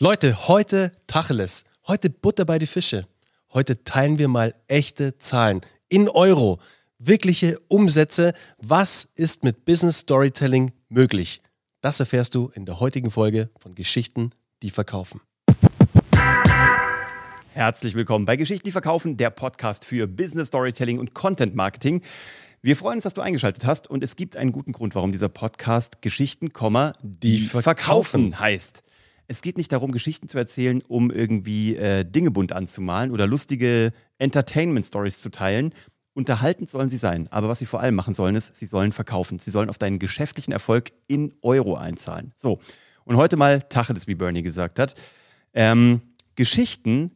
Leute, heute Tacheles. Heute Butter bei die Fische. Heute teilen wir mal echte Zahlen in Euro. Wirkliche Umsätze. Was ist mit Business Storytelling möglich? Das erfährst du in der heutigen Folge von Geschichten, die verkaufen. Herzlich willkommen bei Geschichten, die verkaufen, der Podcast für Business Storytelling und Content Marketing. Wir freuen uns, dass du eingeschaltet hast und es gibt einen guten Grund, warum dieser Podcast Geschichten, die, verkaufen. verkaufen heißt. Es geht nicht darum, Geschichten zu erzählen, um irgendwie äh, Dinge bunt anzumalen oder lustige Entertainment-Stories zu teilen. Unterhaltend sollen sie sein, aber was sie vor allem machen sollen, ist, sie sollen verkaufen. Sie sollen auf deinen geschäftlichen Erfolg in Euro einzahlen. So, und heute mal Tacheles, wie Bernie gesagt hat. Ähm, Geschichten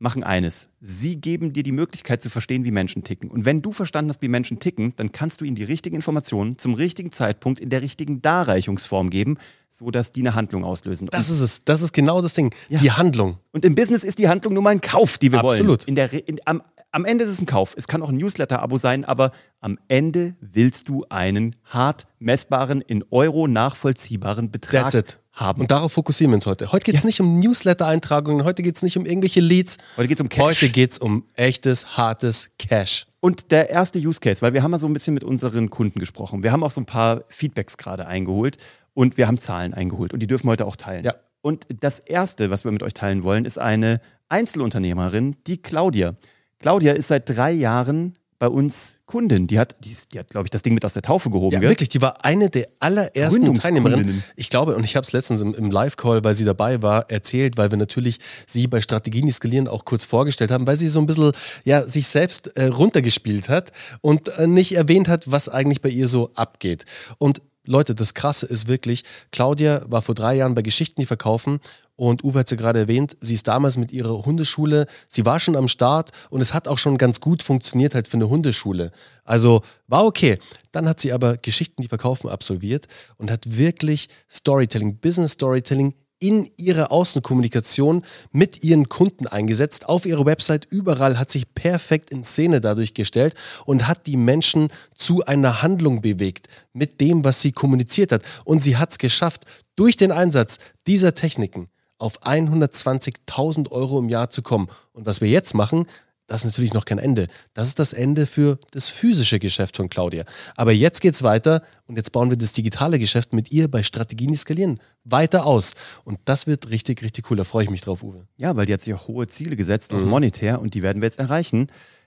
machen eines. Sie geben dir die Möglichkeit zu verstehen, wie Menschen ticken. Und wenn du verstanden hast, wie Menschen ticken, dann kannst du ihnen die richtigen Informationen zum richtigen Zeitpunkt in der richtigen Darreichungsform geben, sodass die eine Handlung auslösen. Das ist es. Das ist genau das Ding. Ja. Die Handlung. Und im Business ist die Handlung nur mal ein Kauf, die wir Absolut. wollen. In der, in, am, am Ende ist es ein Kauf. Es kann auch ein Newsletter-Abo sein, aber am Ende willst du einen hart messbaren, in Euro nachvollziehbaren Betrag That's it haben. Und darauf fokussieren wir uns heute. Heute geht es yes. nicht um Newsletter-Eintragungen, heute geht es nicht um irgendwelche Leads. Heute geht es um Cash. Heute geht es um echtes, hartes Cash. Und der erste Use Case, weil wir haben mal so ein bisschen mit unseren Kunden gesprochen. Wir haben auch so ein paar Feedbacks gerade eingeholt und wir haben Zahlen eingeholt und die dürfen wir heute auch teilen. Ja. Und das erste, was wir mit euch teilen wollen, ist eine Einzelunternehmerin, die Claudia. Claudia ist seit drei Jahren bei uns Kundin. Die hat, die, die hat glaube ich, das Ding mit aus der Taufe gehoben. Ja, gell? wirklich. Die war eine der allerersten Teilnehmerinnen. Ich glaube, und ich habe es letztens im, im Live-Call, weil sie dabei war, erzählt, weil wir natürlich sie bei Strategien skalieren auch kurz vorgestellt haben, weil sie so ein bisschen ja, sich selbst äh, runtergespielt hat und äh, nicht erwähnt hat, was eigentlich bei ihr so abgeht. Und Leute, das Krasse ist wirklich, Claudia war vor drei Jahren bei Geschichten, die verkaufen und Uwe hat sie gerade erwähnt, sie ist damals mit ihrer Hundeschule, sie war schon am Start und es hat auch schon ganz gut funktioniert halt für eine Hundeschule. Also war okay. Dann hat sie aber Geschichten, die verkaufen absolviert und hat wirklich Storytelling, Business Storytelling in ihre Außenkommunikation mit ihren Kunden eingesetzt. Auf ihrer Website überall hat sich perfekt in Szene dadurch gestellt und hat die Menschen zu einer Handlung bewegt mit dem, was sie kommuniziert hat. Und sie hat es geschafft, durch den Einsatz dieser Techniken auf 120.000 Euro im Jahr zu kommen. Und was wir jetzt machen, das ist natürlich noch kein Ende. Das ist das Ende für das physische Geschäft von Claudia. Aber jetzt geht es weiter und jetzt bauen wir das digitale Geschäft mit ihr bei Strategien skalieren weiter aus. Und das wird richtig, richtig cool. Da freue ich mich drauf, Uwe. Ja, weil die hat sich auch hohe Ziele gesetzt, auch mhm. monetär, und die werden wir jetzt erreichen.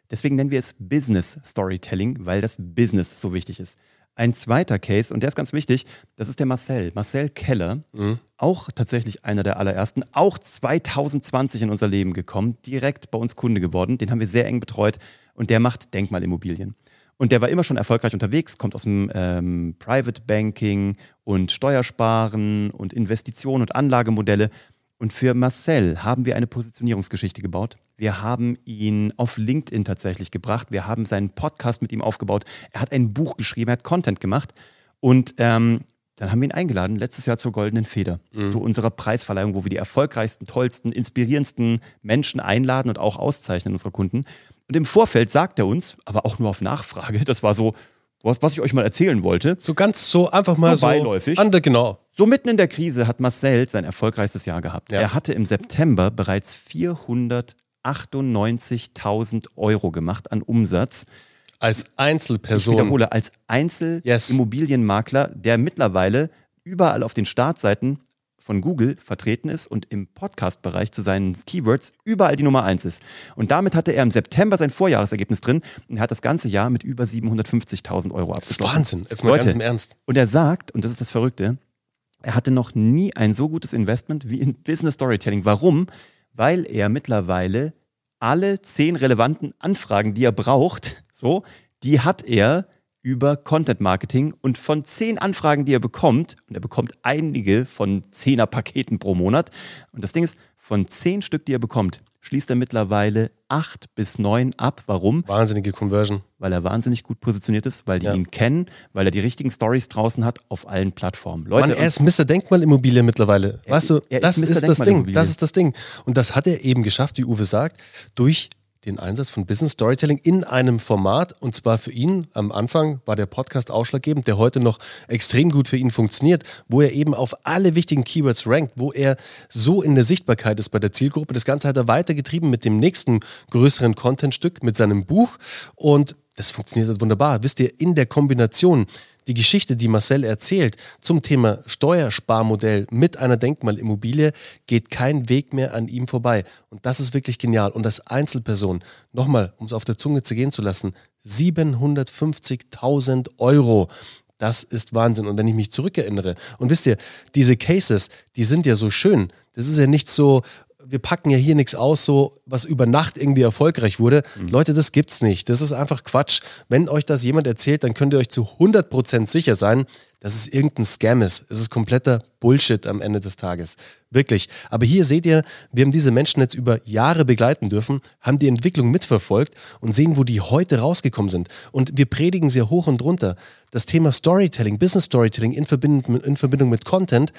Deswegen nennen wir es Business Storytelling, weil das Business so wichtig ist. Ein zweiter Case, und der ist ganz wichtig, das ist der Marcel. Marcel Keller, mhm. auch tatsächlich einer der allerersten, auch 2020 in unser Leben gekommen, direkt bei uns Kunde geworden. Den haben wir sehr eng betreut und der macht Denkmalimmobilien. Und der war immer schon erfolgreich unterwegs, kommt aus dem ähm, Private Banking und Steuersparen und Investitionen und Anlagemodelle. Und für Marcel haben wir eine Positionierungsgeschichte gebaut. Wir haben ihn auf LinkedIn tatsächlich gebracht. Wir haben seinen Podcast mit ihm aufgebaut. Er hat ein Buch geschrieben, er hat Content gemacht. Und ähm, dann haben wir ihn eingeladen, letztes Jahr zur Goldenen Feder, mhm. zu unserer Preisverleihung, wo wir die erfolgreichsten, tollsten, inspirierendsten Menschen einladen und auch auszeichnen, unsere Kunden. Und im Vorfeld sagt er uns, aber auch nur auf Nachfrage, das war so, was, was ich euch mal erzählen wollte. So ganz so einfach mal so beiläufig. Ande, genau. So mitten in der Krise hat Marcel sein erfolgreichstes Jahr gehabt. Ja. Er hatte im September bereits 498.000 Euro gemacht an Umsatz. Als Einzelperson. Ich wiederhole, als Einzelimmobilienmakler, yes. der mittlerweile überall auf den Startseiten von Google vertreten ist und im Podcast-Bereich zu seinen Keywords überall die Nummer 1 ist. Und damit hatte er im September sein Vorjahresergebnis drin und hat das ganze Jahr mit über 750.000 Euro abgeschlossen. Das ist Wahnsinn, jetzt mal Leute, ganz im Ernst. Und er sagt, und das ist das Verrückte, er hatte noch nie ein so gutes Investment wie in Business Storytelling. Warum? Weil er mittlerweile alle zehn relevanten Anfragen, die er braucht, so, die hat er über Content Marketing und von zehn Anfragen, die er bekommt, und er bekommt einige von zehner Paketen pro Monat, und das Ding ist, von zehn Stück, die er bekommt, schließt er mittlerweile acht bis neun ab. Warum? Wahnsinnige Conversion. Weil er wahnsinnig gut positioniert ist, weil die ja. ihn kennen, weil er die richtigen Stories draußen hat auf allen Plattformen. Leute, Mann, er ist Mr. Denkmalimmobilie mittlerweile. Er, weißt du, das ist, ist das Ding. Das ist das Ding. Und das hat er eben geschafft, wie Uwe sagt, durch den Einsatz von Business Storytelling in einem Format. Und zwar für ihn, am Anfang war der Podcast ausschlaggebend, der heute noch extrem gut für ihn funktioniert, wo er eben auf alle wichtigen Keywords rankt, wo er so in der Sichtbarkeit ist bei der Zielgruppe. Das Ganze hat er weitergetrieben mit dem nächsten größeren Contentstück, mit seinem Buch. Und das funktioniert wunderbar. Wisst ihr, in der Kombination die Geschichte, die Marcel erzählt zum Thema Steuersparmodell mit einer Denkmalimmobilie, geht kein Weg mehr an ihm vorbei. Und das ist wirklich genial. Und als Einzelperson, nochmal, um es auf der Zunge zergehen zu lassen, 750.000 Euro. Das ist Wahnsinn. Und wenn ich mich zurückerinnere, und wisst ihr, diese Cases, die sind ja so schön. Das ist ja nicht so, wir packen ja hier nichts aus, so was über Nacht irgendwie erfolgreich wurde. Mhm. Leute, das gibt's nicht. Das ist einfach Quatsch. Wenn euch das jemand erzählt, dann könnt ihr euch zu 100% sicher sein, dass es irgendein Scam ist. Es ist kompletter Bullshit am Ende des Tages. Wirklich. Aber hier seht ihr, wir haben diese Menschen jetzt über Jahre begleiten dürfen, haben die Entwicklung mitverfolgt und sehen, wo die heute rausgekommen sind. Und wir predigen sehr hoch und runter. Das Thema Storytelling, Business Storytelling in Verbindung, in Verbindung mit Content,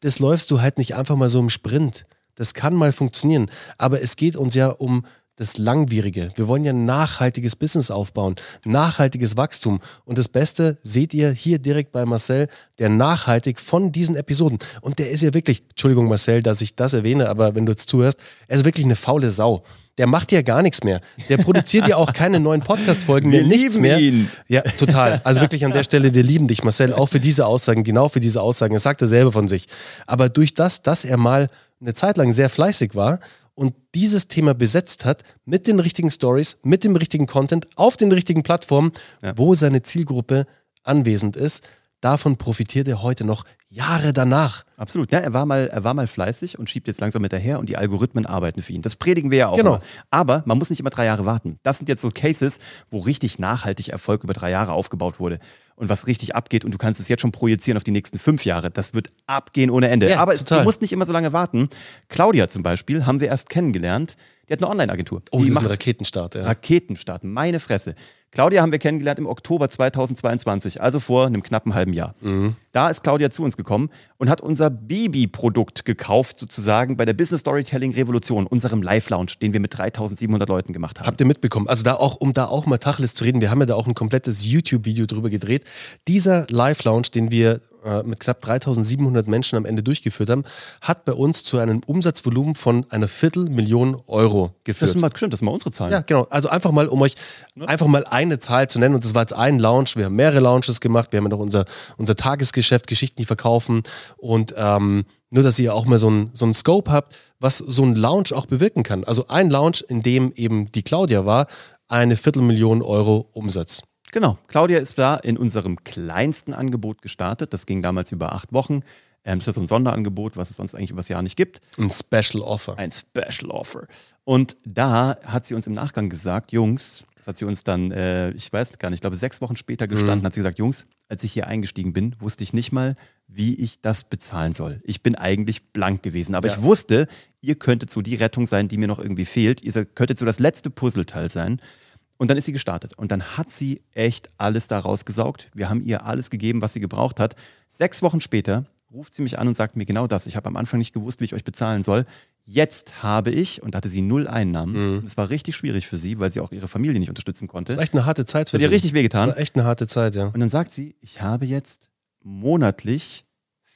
das läufst du halt nicht einfach mal so im Sprint. Das kann mal funktionieren. Aber es geht uns ja um das Langwierige. Wir wollen ja nachhaltiges Business aufbauen, nachhaltiges Wachstum. Und das Beste seht ihr hier direkt bei Marcel, der nachhaltig von diesen Episoden. Und der ist ja wirklich, Entschuldigung Marcel, dass ich das erwähne, aber wenn du jetzt zuhörst, er ist wirklich eine faule Sau. Der macht ja gar nichts mehr. Der produziert ja auch keine neuen Podcast-Folgen mehr, nichts mehr. Ihn. Ja, total. Also wirklich an der Stelle, wir lieben dich, Marcel, auch für diese Aussagen, genau für diese Aussagen. Er sagt er selber von sich. Aber durch das, dass er mal eine Zeit lang sehr fleißig war und dieses Thema besetzt hat mit den richtigen Stories, mit dem richtigen Content auf den richtigen Plattformen, ja. wo seine Zielgruppe anwesend ist. Davon profitiert er heute noch Jahre danach. Absolut. Ja, er war mal, er war mal fleißig und schiebt jetzt langsam hinterher und die Algorithmen arbeiten für ihn. Das predigen wir ja auch. Genau. Immer. Aber man muss nicht immer drei Jahre warten. Das sind jetzt so Cases, wo richtig nachhaltig Erfolg über drei Jahre aufgebaut wurde und was richtig abgeht und du kannst es jetzt schon projizieren auf die nächsten fünf Jahre. Das wird abgehen ohne Ende. Ja, Aber es, du musst nicht immer so lange warten. Claudia zum Beispiel haben wir erst kennengelernt. Die hat eine Online-Agentur. Oh, die ein Raketenstart. Ja. Raketenstart, meine Fresse. Claudia haben wir kennengelernt im Oktober 2022, also vor einem knappen halben Jahr. Mhm. Da ist Claudia zu uns gekommen und hat unser Baby-Produkt gekauft, sozusagen bei der Business Storytelling Revolution, unserem Live-Lounge, den wir mit 3700 Leuten gemacht haben. Habt ihr mitbekommen? Also da auch, um da auch mal Tacheles zu reden, wir haben ja da auch ein komplettes YouTube-Video drüber gedreht. Dieser Live-Lounge, den wir äh, mit knapp 3700 Menschen am Ende durchgeführt haben, hat bei uns zu einem Umsatzvolumen von einer Viertelmillion Euro geführt. Das ist mal schön, das sind mal unsere Zahlen. Ja, genau. Also einfach mal, um euch ne? einfach mal eine Zahl zu nennen. Und das war jetzt ein Launch. Wir haben mehrere Launches gemacht. Wir haben ja noch unser, unser Tagesgeschäft, Geschichten, die verkaufen. Und ähm, nur, dass ihr auch mal so ein, so Scope habt, was so ein Launch auch bewirken kann. Also ein Launch, in dem eben die Claudia war, eine Viertelmillion Euro Umsatz. Genau, Claudia ist da in unserem kleinsten Angebot gestartet. Das ging damals über acht Wochen. Ähm, das ist so ein Sonderangebot, was es sonst eigentlich übers Jahr nicht gibt. Ein Special Offer. Ein Special Offer. Und da hat sie uns im Nachgang gesagt, Jungs, das hat sie uns dann, äh, ich weiß gar nicht, ich glaube sechs Wochen später gestanden, mhm. hat sie gesagt, Jungs, als ich hier eingestiegen bin, wusste ich nicht mal, wie ich das bezahlen soll. Ich bin eigentlich blank gewesen, aber ja. ich wusste, ihr könntet so die Rettung sein, die mir noch irgendwie fehlt. Ihr könntet so das letzte Puzzleteil sein. Und dann ist sie gestartet. Und dann hat sie echt alles da rausgesaugt. Wir haben ihr alles gegeben, was sie gebraucht hat. Sechs Wochen später ruft sie mich an und sagt mir genau das. Ich habe am Anfang nicht gewusst, wie ich euch bezahlen soll. Jetzt habe ich, und da hatte sie null Einnahmen. Mhm. Es war richtig schwierig für sie, weil sie auch ihre Familie nicht unterstützen konnte. Das war echt eine harte Zeit für sie. Hat ihr richtig wehgetan. Das war echt eine harte Zeit, ja. Und dann sagt sie, ich habe jetzt monatlich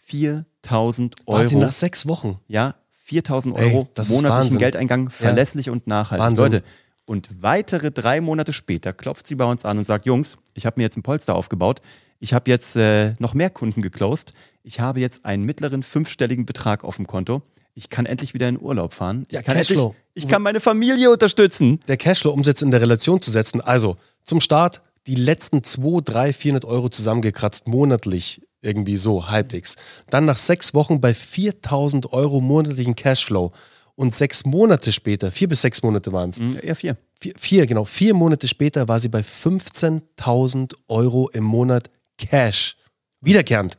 4000 Euro. War sie nach sechs Wochen? Ja, 4000 Euro Ey, monatlichen Geldeingang, verlässlich ja. und nachhaltig. Wahnsinn. Leute, und weitere drei Monate später klopft sie bei uns an und sagt, Jungs, ich habe mir jetzt ein Polster aufgebaut. Ich habe jetzt äh, noch mehr Kunden geclosed. Ich habe jetzt einen mittleren fünfstelligen Betrag auf dem Konto. Ich kann endlich wieder in Urlaub fahren. Ja, ich, kann Cashflow. Endlich, ich kann meine Familie unterstützen. Der Cashflow, um es jetzt in der Relation zu setzen. Also zum Start die letzten 2, 3, 400 Euro zusammengekratzt, monatlich irgendwie so, halbwegs. Dann nach sechs Wochen bei 4000 Euro monatlichen Cashflow. Und sechs Monate später, vier bis sechs Monate waren es. Mhm, eher vier. vier. Vier, genau. Vier Monate später war sie bei 15.000 Euro im Monat Cash. Wiederkehrend.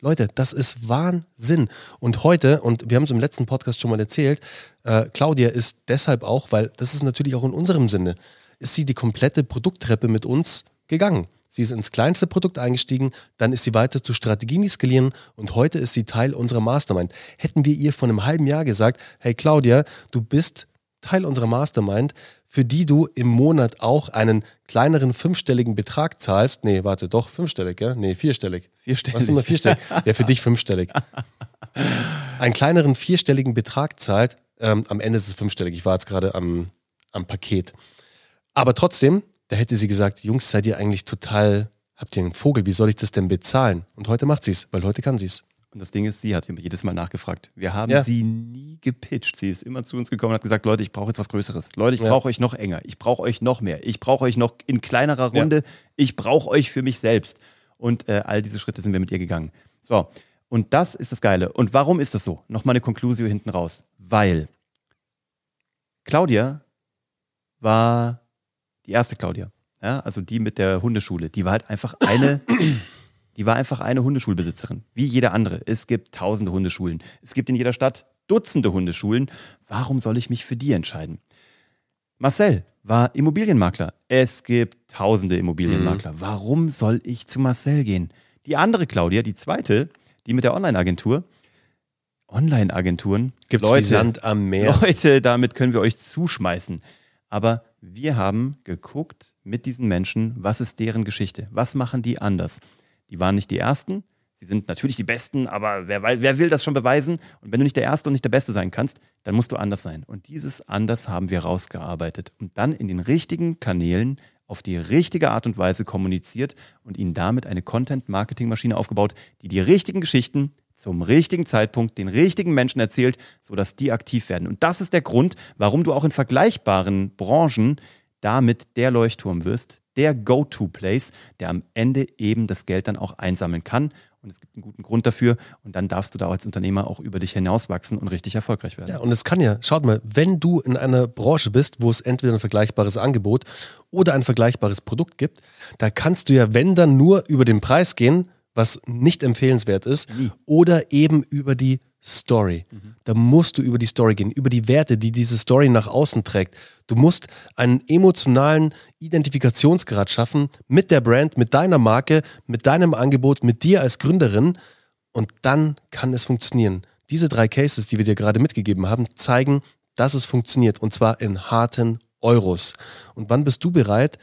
Leute, das ist Wahnsinn. Und heute, und wir haben es im letzten Podcast schon mal erzählt, äh, Claudia ist deshalb auch, weil das ist natürlich auch in unserem Sinne, ist sie die komplette Produkttreppe mit uns gegangen. Sie ist ins kleinste Produkt eingestiegen, dann ist sie weiter zu Strategien skalieren und heute ist sie Teil unserer Mastermind. Hätten wir ihr vor einem halben Jahr gesagt, hey Claudia, du bist Teil unserer Mastermind, für die du im Monat auch einen kleineren fünfstelligen Betrag zahlst. Nee, warte, doch, fünfstellig, ja? Nee, vierstellig. Vierstellig. Was ist immer vierstellig? ja, für dich fünfstellig. Einen kleineren vierstelligen Betrag zahlt, ähm, am Ende ist es fünfstellig. Ich war jetzt gerade am, am Paket. Aber trotzdem, da hätte sie gesagt, Jungs, seid ihr eigentlich total, habt ihr einen Vogel, wie soll ich das denn bezahlen? Und heute macht sie es, weil heute kann sie es. Und das Ding ist, sie hat jedes Mal nachgefragt. Wir haben ja. sie nie gepitcht. Sie ist immer zu uns gekommen und hat gesagt, Leute, ich brauche jetzt was Größeres. Leute, ich ja. brauche euch noch enger. Ich brauche euch noch mehr. Ich brauche euch noch in kleinerer Runde. Ja. Ich brauche euch für mich selbst. Und äh, all diese Schritte sind wir mit ihr gegangen. So, und das ist das Geile. Und warum ist das so? Nochmal eine Konklusion hinten raus. Weil Claudia war die erste Claudia. Ja, also die mit der Hundeschule. Die war halt einfach eine die war einfach eine Hundeschulbesitzerin, wie jeder andere. Es gibt tausende Hundeschulen. Es gibt in jeder Stadt Dutzende Hundeschulen. Warum soll ich mich für die entscheiden? Marcel war Immobilienmakler. Es gibt tausende Immobilienmakler. Mhm. Warum soll ich zu Marcel gehen? Die andere Claudia, die zweite, die mit der Online-Agentur. Online-Agenturen. Gibt es Sand am Meer. Leute, damit können wir euch zuschmeißen. Aber wir haben geguckt mit diesen Menschen, was ist deren Geschichte? Was machen die anders? Die waren nicht die Ersten. Sie sind natürlich die Besten, aber wer, wer will das schon beweisen? Und wenn du nicht der Erste und nicht der Beste sein kannst, dann musst du anders sein. Und dieses Anders haben wir rausgearbeitet und dann in den richtigen Kanälen auf die richtige Art und Weise kommuniziert und ihnen damit eine Content-Marketing-Maschine aufgebaut, die die richtigen Geschichten zum richtigen Zeitpunkt den richtigen Menschen erzählt, sodass die aktiv werden. Und das ist der Grund, warum du auch in vergleichbaren Branchen damit der Leuchtturm wirst, der Go-To-Place, der am Ende eben das Geld dann auch einsammeln kann. Und es gibt einen guten Grund dafür. Und dann darfst du da als Unternehmer auch über dich hinauswachsen und richtig erfolgreich werden. Ja, und es kann ja, schaut mal, wenn du in einer Branche bist, wo es entweder ein vergleichbares Angebot oder ein vergleichbares Produkt gibt, da kannst du ja, wenn dann nur über den Preis gehen, was nicht empfehlenswert ist, Nie. oder eben über die Story. Mhm. Da musst du über die Story gehen, über die Werte, die diese Story nach außen trägt. Du musst einen emotionalen Identifikationsgrad schaffen mit der Brand, mit deiner Marke, mit deinem Angebot, mit dir als Gründerin und dann kann es funktionieren. Diese drei Cases, die wir dir gerade mitgegeben haben, zeigen, dass es funktioniert und zwar in harten Euros. Und wann bist du bereit,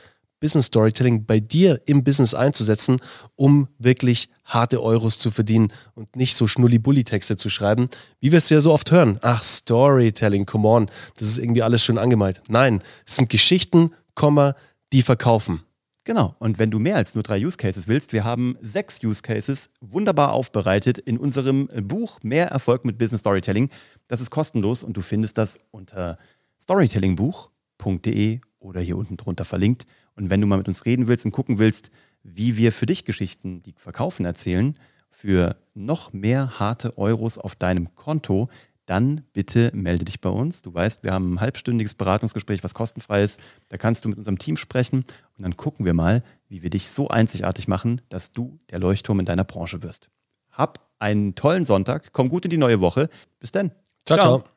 Business Storytelling bei dir im Business einzusetzen, um wirklich harte Euros zu verdienen und nicht so Schnulli-Bulli-Texte zu schreiben, wie wir es ja so oft hören. Ach, Storytelling, come on, das ist irgendwie alles schön angemalt. Nein, es sind Geschichten, die verkaufen. Genau. Und wenn du mehr als nur drei Use Cases willst, wir haben sechs Use Cases wunderbar aufbereitet in unserem Buch Mehr Erfolg mit Business Storytelling. Das ist kostenlos und du findest das unter storytellingbuch.de oder hier unten drunter verlinkt. Und wenn du mal mit uns reden willst und gucken willst, wie wir für dich Geschichten, die verkaufen, erzählen, für noch mehr harte Euros auf deinem Konto, dann bitte melde dich bei uns. Du weißt, wir haben ein halbstündiges Beratungsgespräch, was kostenfrei ist. Da kannst du mit unserem Team sprechen und dann gucken wir mal, wie wir dich so einzigartig machen, dass du der Leuchtturm in deiner Branche wirst. Hab einen tollen Sonntag, komm gut in die neue Woche. Bis dann. ciao. ciao. ciao.